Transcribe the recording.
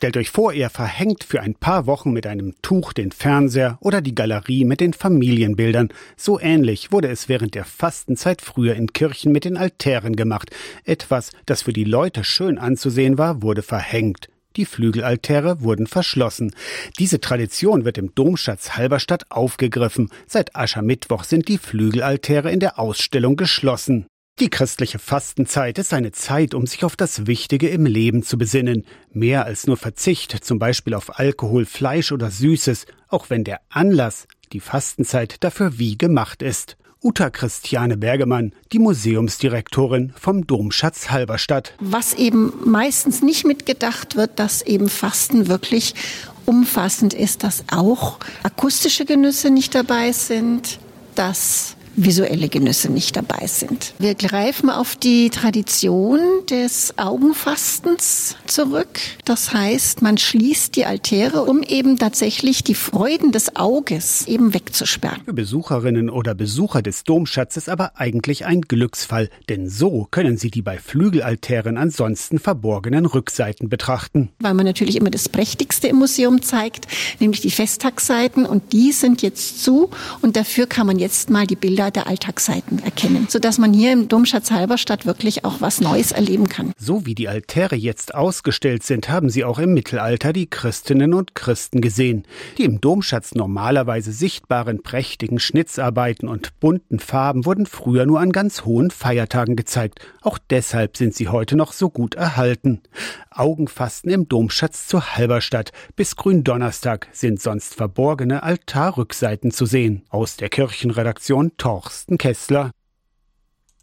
Stellt euch vor, ihr verhängt für ein paar Wochen mit einem Tuch den Fernseher oder die Galerie mit den Familienbildern. So ähnlich wurde es während der Fastenzeit früher in Kirchen mit den Altären gemacht. Etwas, das für die Leute schön anzusehen war, wurde verhängt. Die Flügelaltäre wurden verschlossen. Diese Tradition wird im Domschatz Halberstadt aufgegriffen. Seit Aschermittwoch sind die Flügelaltäre in der Ausstellung geschlossen. Die christliche Fastenzeit ist eine Zeit, um sich auf das Wichtige im Leben zu besinnen. Mehr als nur Verzicht, zum Beispiel auf Alkohol, Fleisch oder Süßes, auch wenn der Anlass, die Fastenzeit, dafür wie gemacht ist. Uta Christiane Bergemann, die Museumsdirektorin vom Domschatz Halberstadt. Was eben meistens nicht mitgedacht wird, dass eben Fasten wirklich umfassend ist, dass auch akustische Genüsse nicht dabei sind, dass visuelle Genüsse nicht dabei sind. Wir greifen auf die Tradition des Augenfastens zurück. Das heißt, man schließt die Altäre, um eben tatsächlich die Freuden des Auges eben wegzusperren. Für Besucherinnen oder Besucher des Domschatzes aber eigentlich ein Glücksfall, denn so können sie die bei Flügelaltären ansonsten verborgenen Rückseiten betrachten. Weil man natürlich immer das Prächtigste im Museum zeigt, nämlich die Festtagsseiten und die sind jetzt zu und dafür kann man jetzt mal die Bilder Bilder der Alltagsseiten erkennen, sodass man hier im Domschatz Halberstadt wirklich auch was Neues erleben kann. So wie die Altäre jetzt ausgestellt sind, haben sie auch im Mittelalter die Christinnen und Christen gesehen. Die im Domschatz normalerweise sichtbaren prächtigen Schnitzarbeiten und bunten Farben wurden früher nur an ganz hohen Feiertagen gezeigt. Auch deshalb sind sie heute noch so gut erhalten. Augenfasten im Domschatz zur Halberstadt. Bis Gründonnerstag sind sonst verborgene Altarrückseiten zu sehen. Aus der Kirchenredaktion Torsten Kessler.